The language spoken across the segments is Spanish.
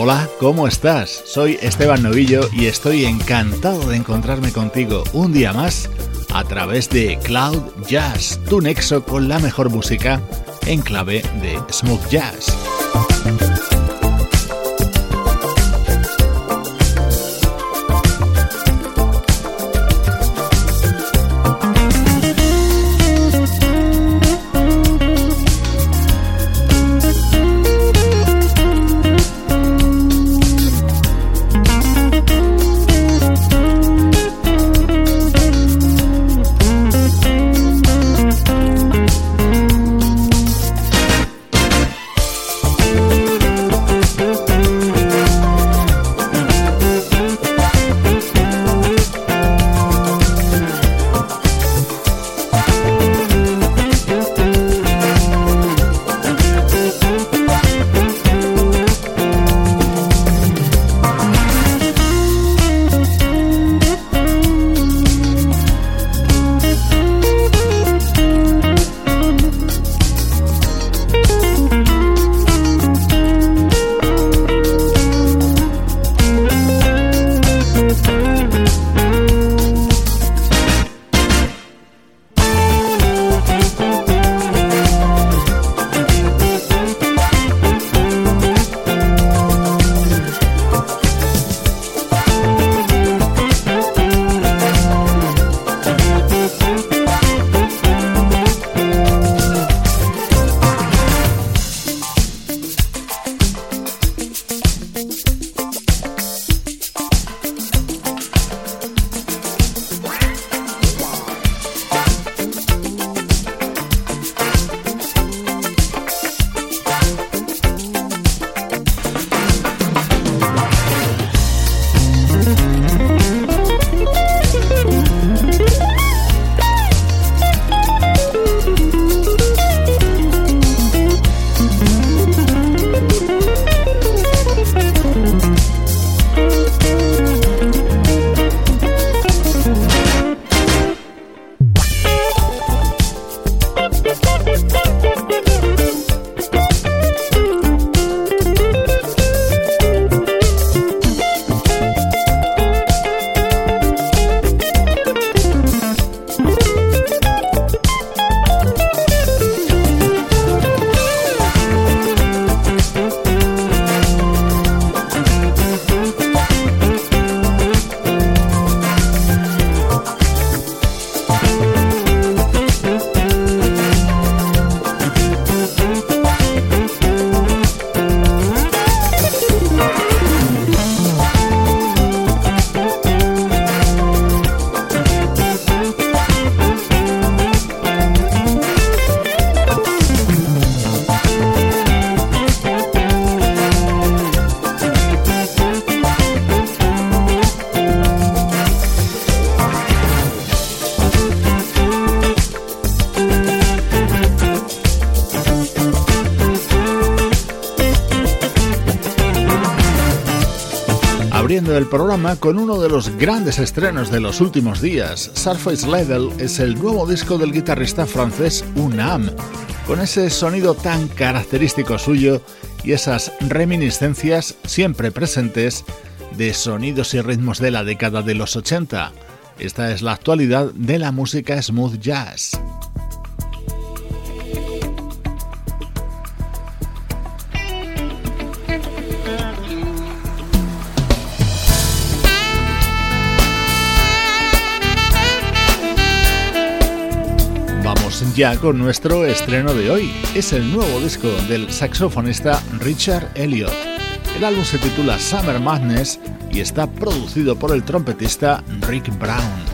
Hola, ¿cómo estás? Soy Esteban Novillo y estoy encantado de encontrarme contigo un día más a través de Cloud Jazz, tu nexo con la mejor música en clave de smooth jazz. Con uno de los grandes estrenos de los últimos días. Surface Level es el nuevo disco del guitarrista francés Unam, con ese sonido tan característico suyo y esas reminiscencias siempre presentes de sonidos y ritmos de la década de los 80. Esta es la actualidad de la música smooth jazz. Ya con nuestro estreno de hoy. Es el nuevo disco del saxofonista Richard Elliot. El álbum se titula Summer Madness y está producido por el trompetista Rick Brown.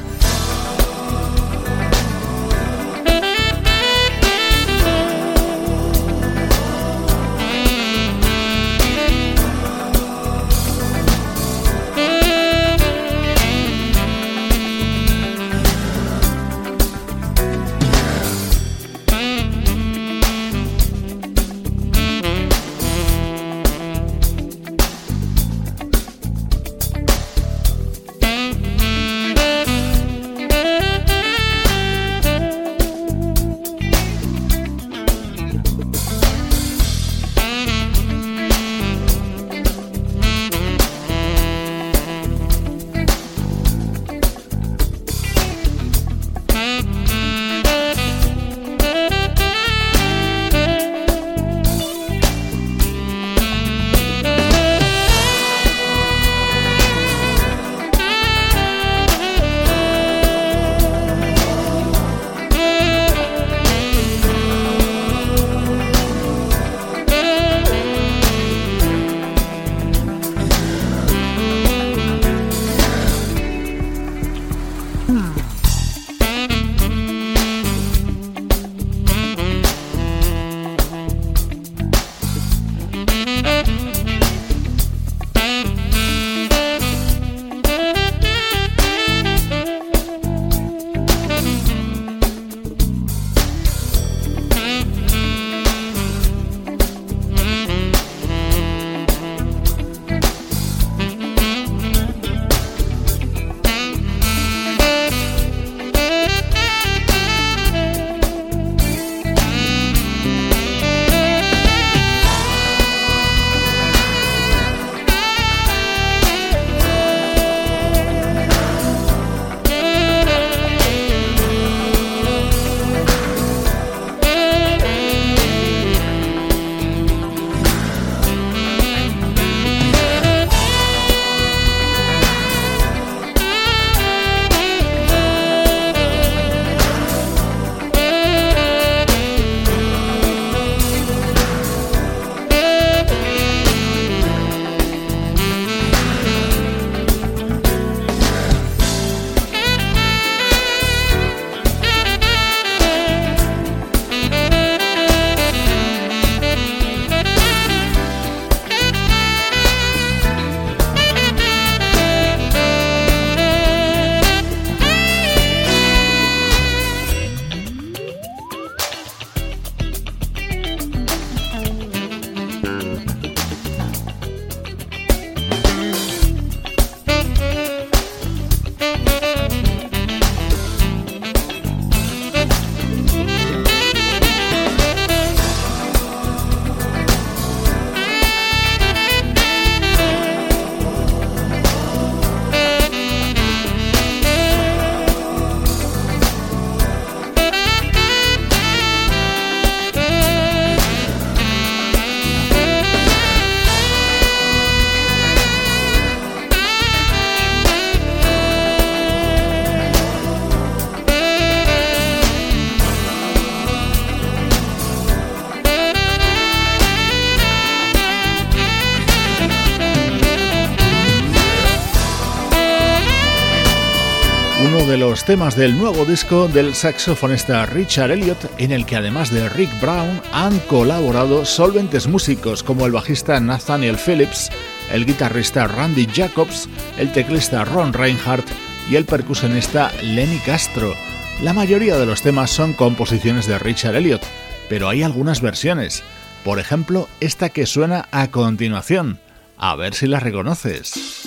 Temas del nuevo disco del saxofonista Richard Elliot, en el que además de Rick Brown han colaborado solventes músicos como el bajista Nathaniel Phillips, el guitarrista Randy Jacobs, el teclista Ron Reinhardt y el percusionista Lenny Castro. La mayoría de los temas son composiciones de Richard Elliot, pero hay algunas versiones. Por ejemplo, esta que suena a continuación. A ver si la reconoces.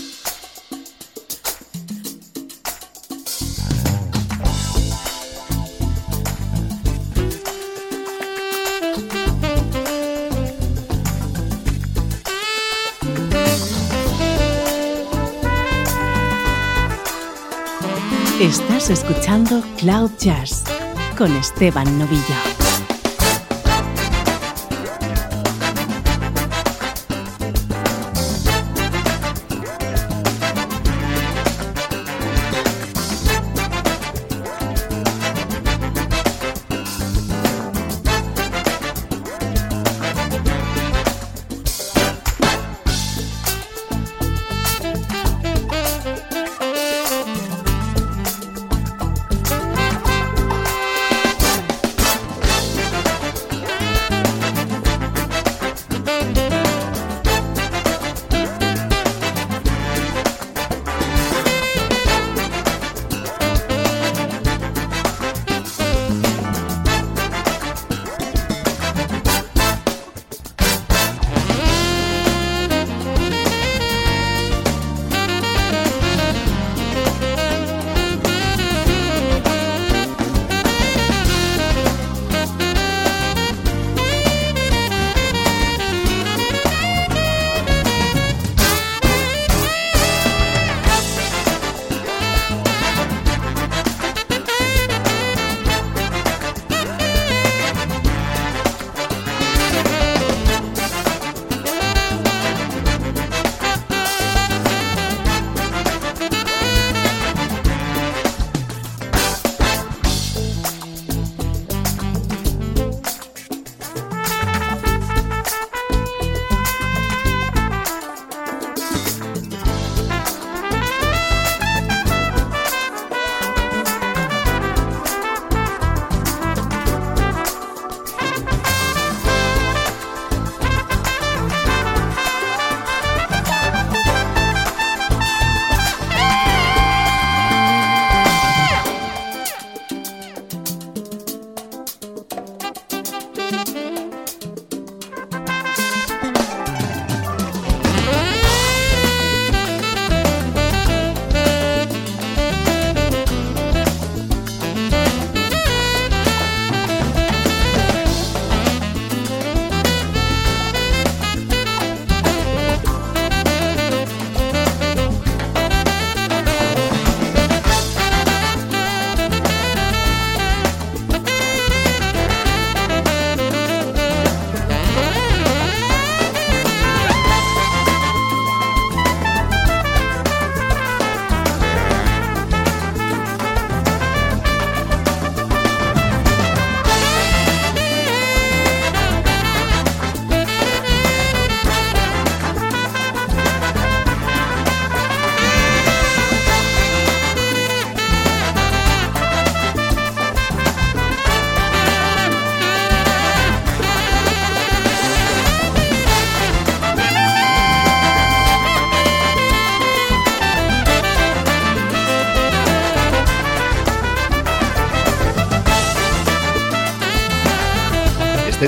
Escuchando Cloud Jazz con Esteban Novillo.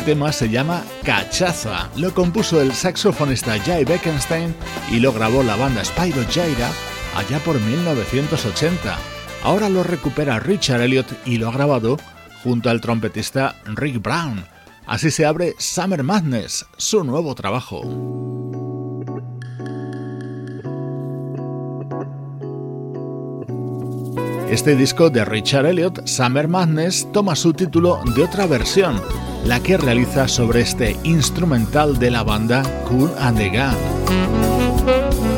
Tema se llama Cachaza. Lo compuso el saxofonista Jay Beckenstein y lo grabó la banda Spyro Jaira allá por 1980. Ahora lo recupera Richard Elliot y lo ha grabado junto al trompetista Rick Brown. Así se abre Summer Madness, su nuevo trabajo. Este disco de Richard Elliot, Summer Madness, toma su título de otra versión, la que realiza sobre este instrumental de la banda Cool and the Gang.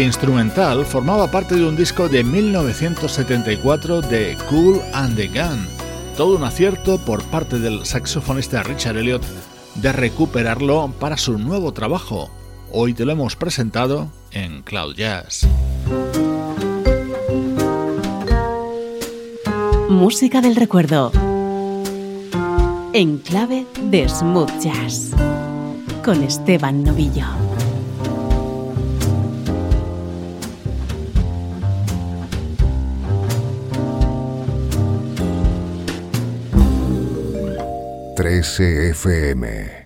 Instrumental formaba parte de un disco de 1974 de Cool and the Gun, todo un acierto por parte del saxofonista Richard Elliot de recuperarlo para su nuevo trabajo. Hoy te lo hemos presentado en Cloud Jazz. Música del recuerdo. En clave de smooth jazz. Con Esteban Novillo. 13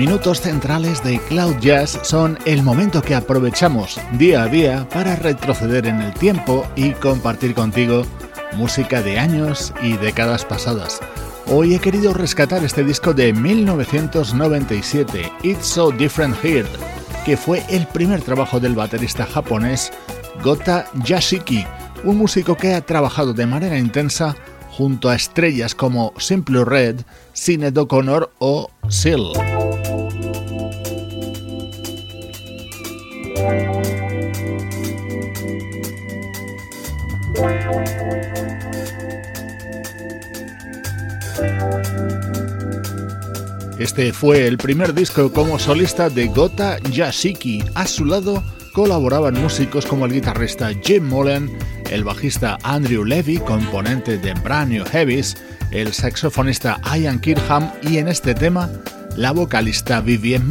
minutos centrales de Cloud Jazz son el momento que aprovechamos día a día para retroceder en el tiempo y compartir contigo música de años y décadas pasadas. Hoy he querido rescatar este disco de 1997, It's So Different Here, que fue el primer trabajo del baterista japonés Gota Yashiki, un músico que ha trabajado de manera intensa junto a estrellas como Simple Red, Sinead O'Connor o Seal. Este fue el primer disco como solista de Gota Yashiki. A su lado colaboraban músicos como el guitarrista Jim Mullen, el bajista Andrew Levy, componente de Brand New Heavies, el saxofonista Ian Kirkham y en este tema la vocalista Vivienne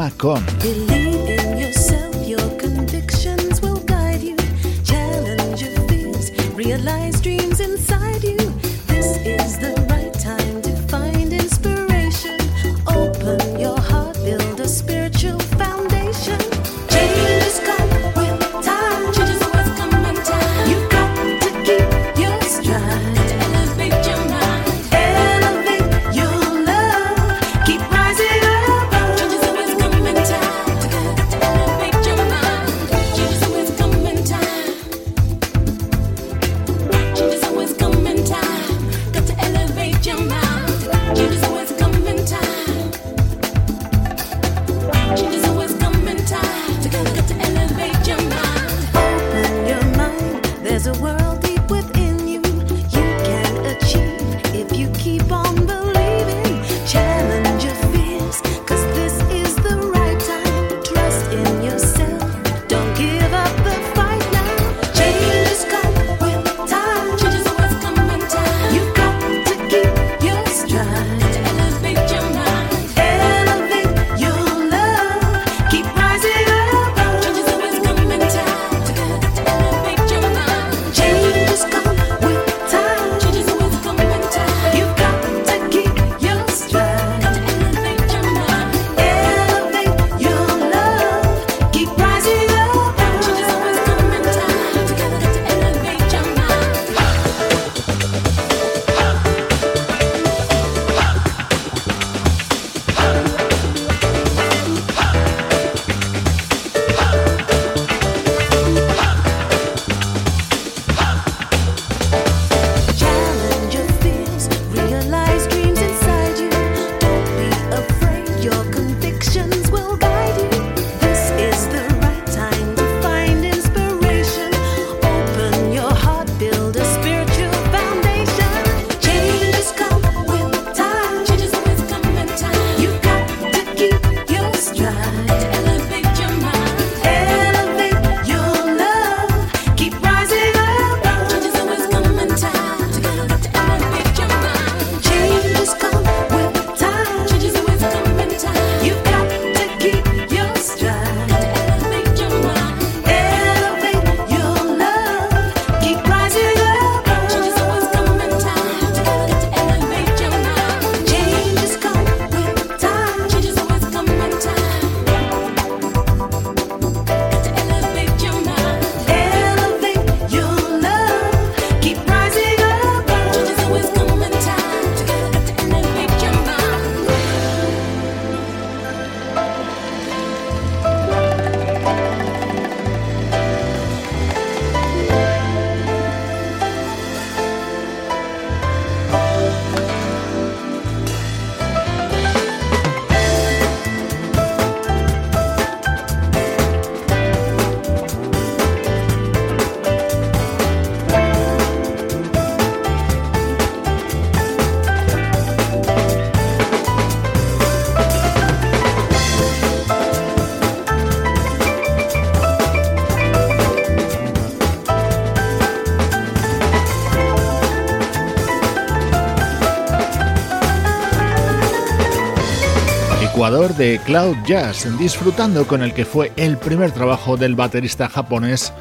De Cloud Jazz, disfrutando con el que fue el primer trabajo del baterista japonés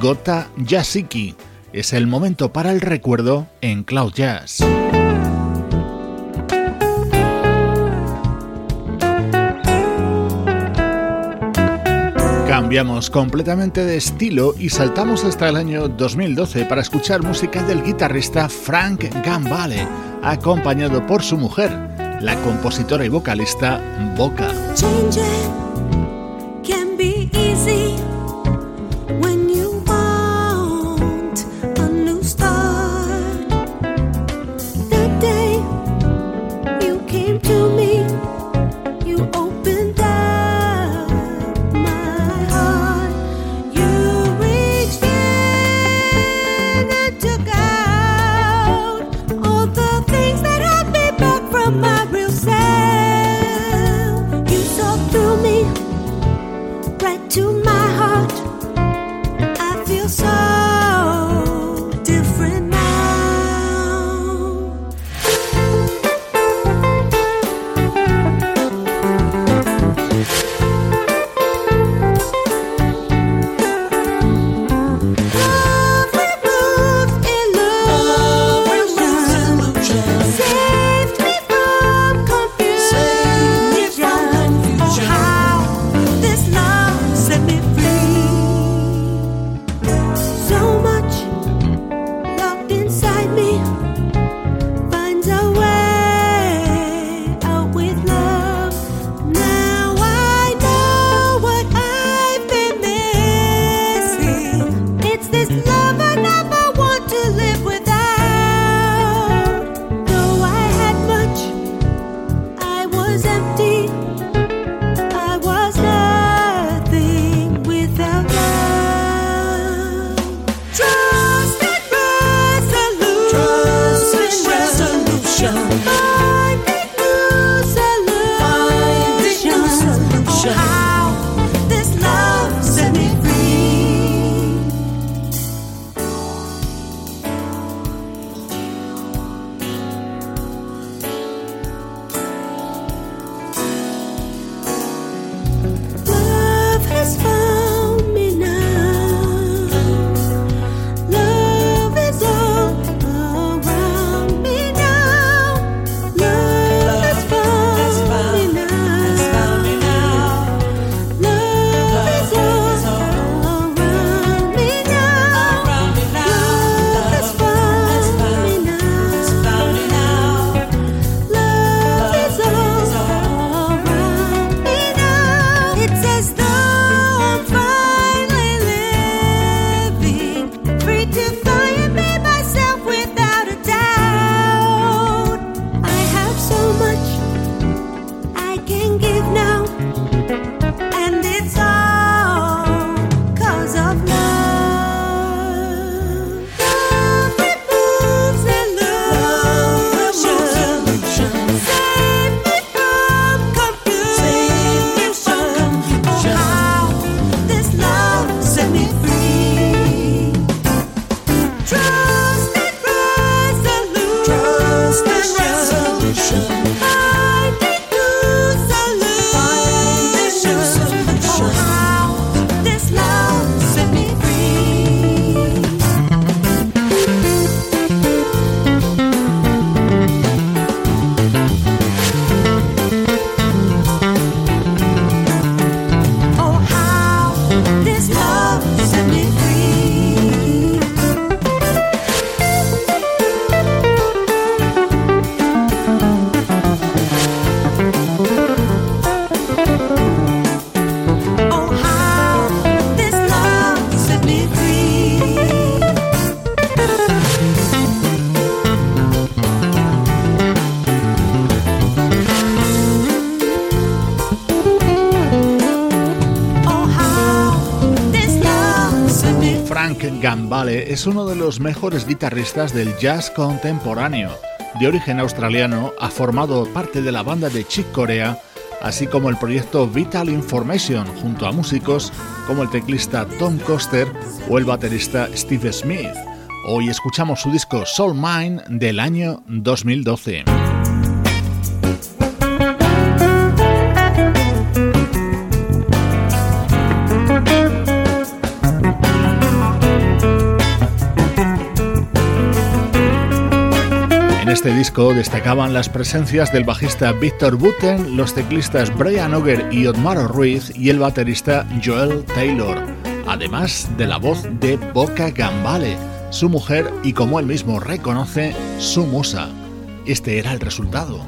Gota Yashiki. Es el momento para el recuerdo en Cloud Jazz. Cambiamos completamente de estilo y saltamos hasta el año 2012 para escuchar música del guitarrista Frank Gambale, acompañado por su mujer, la compositora y vocalista Boca. Gambale es uno de los mejores guitarristas del jazz contemporáneo. De origen australiano, ha formado parte de la banda de Chick Corea, así como el proyecto Vital Information, junto a músicos como el teclista Tom Coster o el baterista Steve Smith. Hoy escuchamos su disco Soul Mine del año 2012. Este disco destacaban las presencias del bajista Victor Buten, los teclistas Brian Auger y Otmaro Ruiz y el baterista Joel Taylor, además de la voz de Boca Gambale, su mujer y como él mismo reconoce, su musa. Este era el resultado.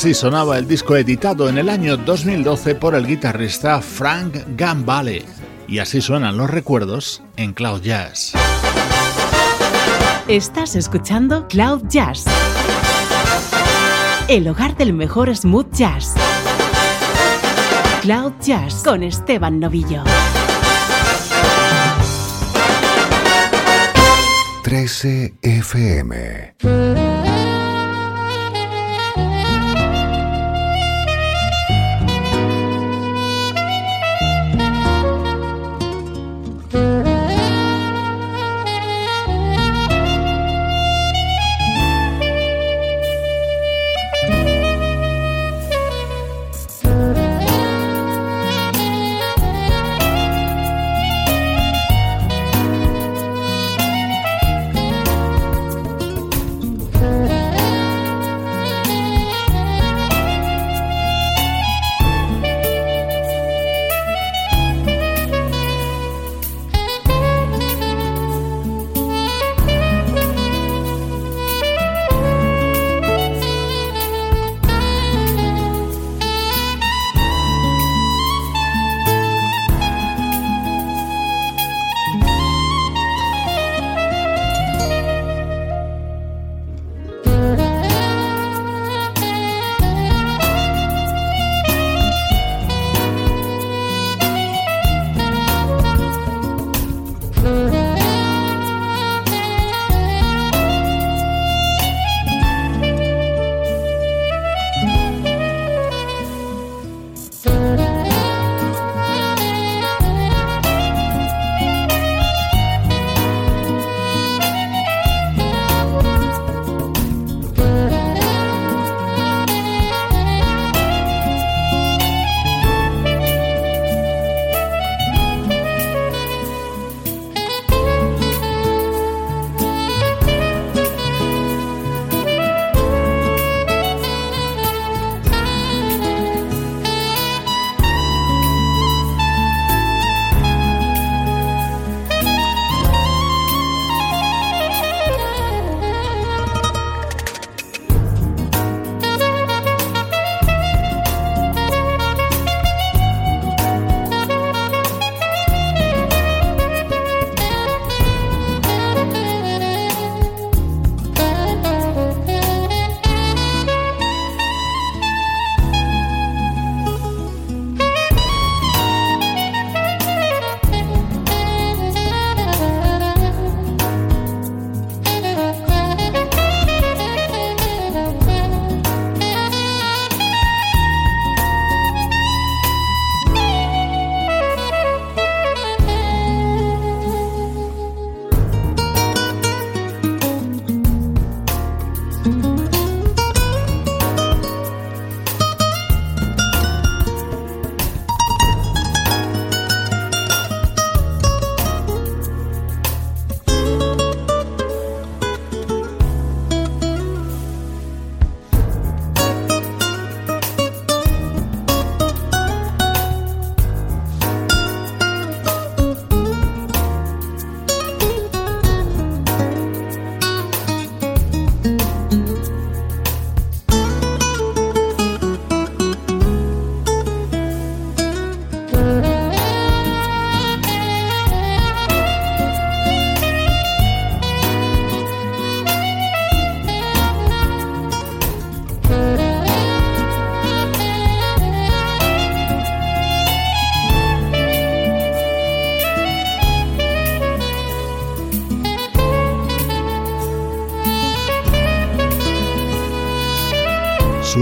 Así sonaba el disco editado en el año 2012 por el guitarrista Frank Gambale. Y así suenan los recuerdos en Cloud Jazz. Estás escuchando Cloud Jazz, el hogar del mejor smooth jazz. Cloud Jazz con Esteban Novillo. 13 FM.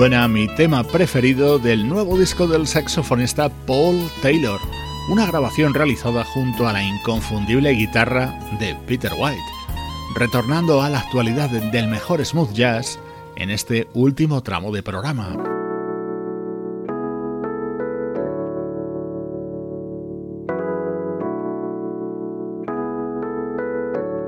Mi tema preferido del nuevo disco del saxofonista Paul Taylor, una grabación realizada junto a la inconfundible guitarra de Peter White, retornando a la actualidad del mejor smooth jazz en este último tramo de programa.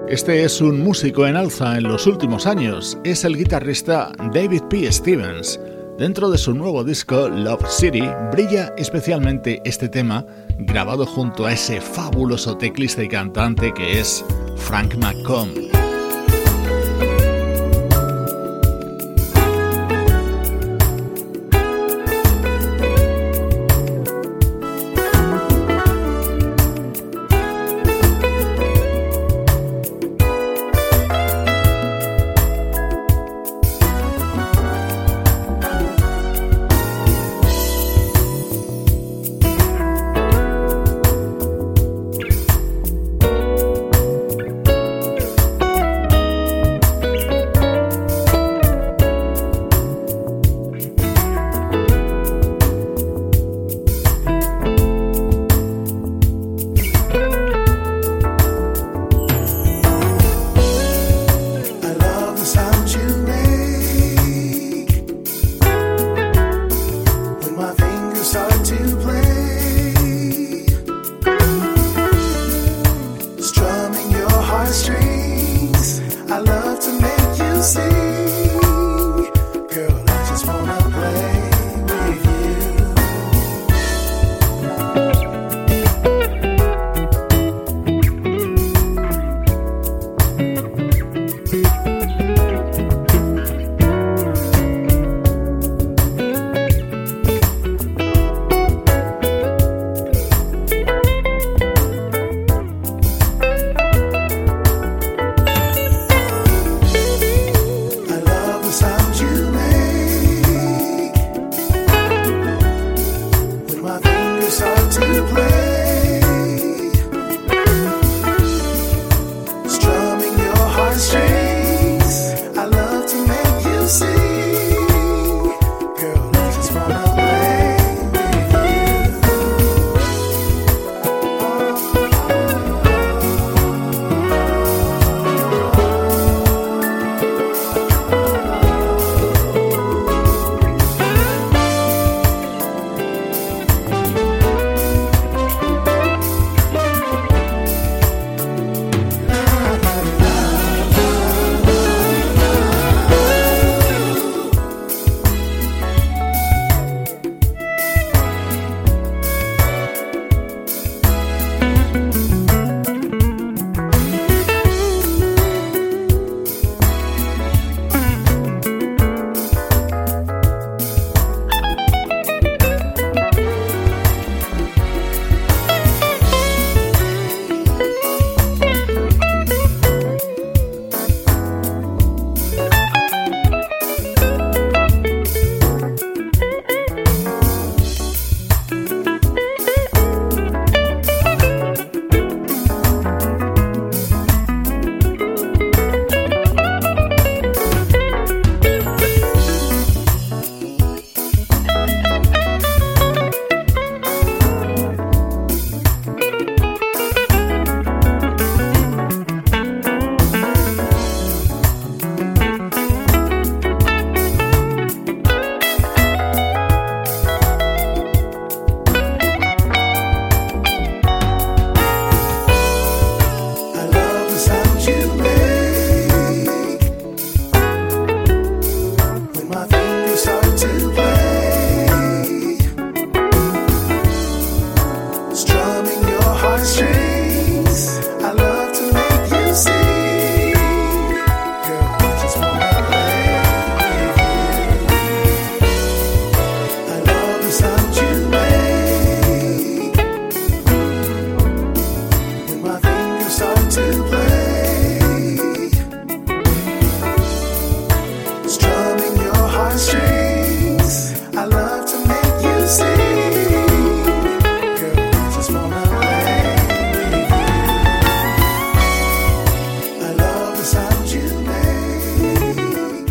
Este es un músico en alza en los últimos años, es el guitarrista David P. Stevens. Dentro de su nuevo disco Love City brilla especialmente este tema grabado junto a ese fabuloso teclista y cantante que es Frank McComb.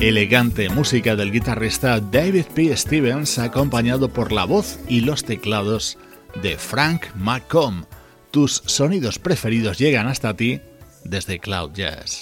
Elegante música del guitarrista David P. Stevens acompañado por la voz y los teclados de Frank McComb. Tus sonidos preferidos llegan hasta ti desde Cloud Jazz.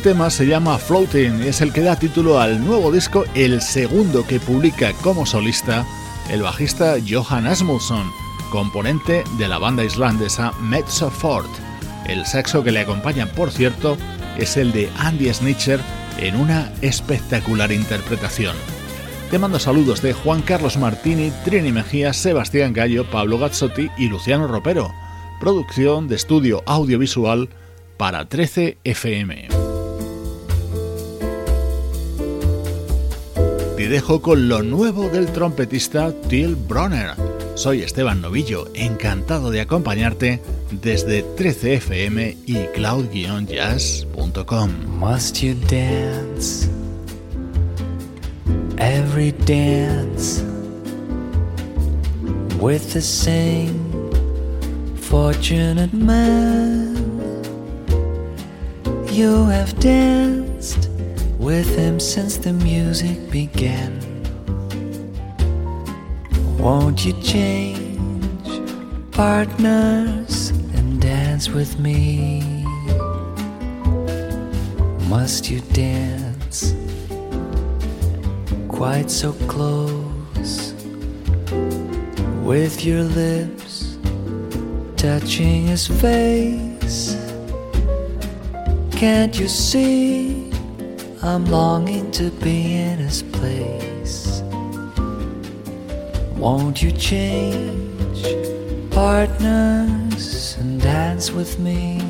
Tema se llama Floating es el que da título al nuevo disco, el segundo que publica como solista el bajista Johan Asmussen, componente de la banda islandesa Mezzo Fort. El saxo que le acompaña, por cierto, es el de Andy Snitcher en una espectacular interpretación. Te mando saludos de Juan Carlos Martini, Trini Mejía, Sebastián Gallo, Pablo Gazzotti y Luciano Ropero. Producción de estudio audiovisual para 13 FM. Te dejo con lo nuevo del trompetista Till Bronner. Soy Esteban Novillo, encantado de acompañarte desde 13fm y cloud-jazz.com. Must you dance? every dance with the same fortunate man. You have danced with him since the music began. Won't you change partners and dance with me? Must you dance? quite so close with your lips touching his face. Can't you see I'm longing to be in his place? Won't you change partners and dance with me?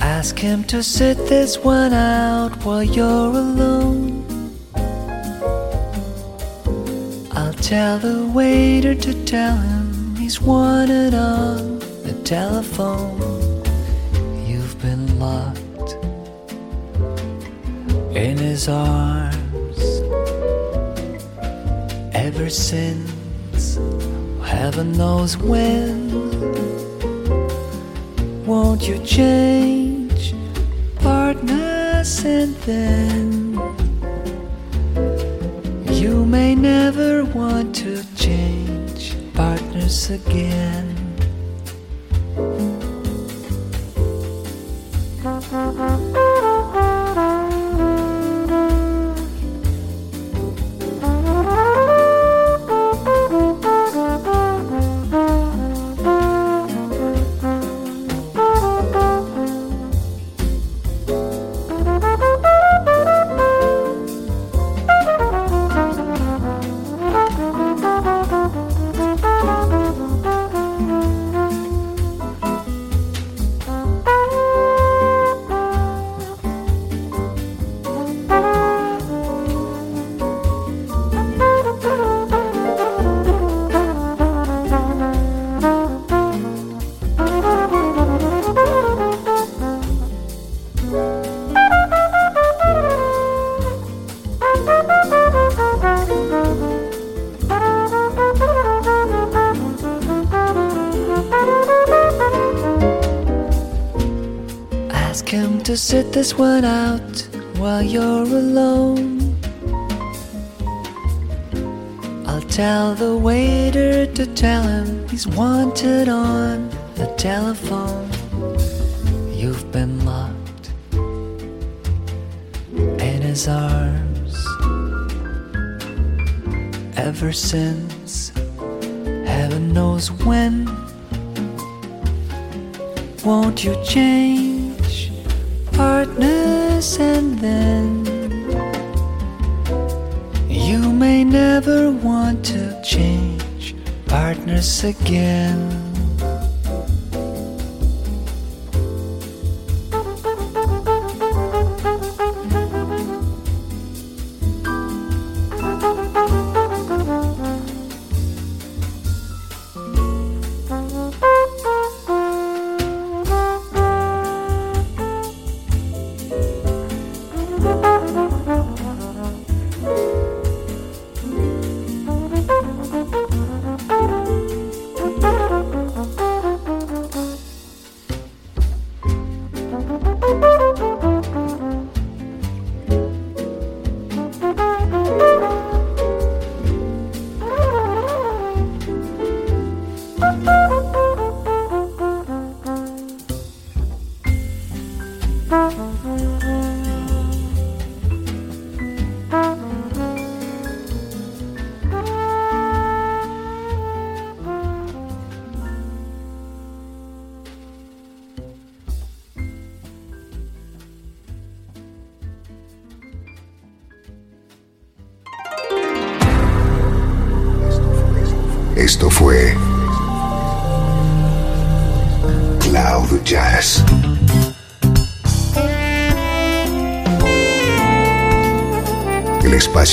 Ask him to sit this one out while you're alone. I'll tell the waiter to tell him he's wanted on the telephone. His arms ever since heaven knows when. Won't you change? partners and then you may never want to change partners again. This one out while you're alone. I'll tell the waiter to tell him he's wanted on the telephone. You've been locked in his arms ever since heaven knows when. Won't you change?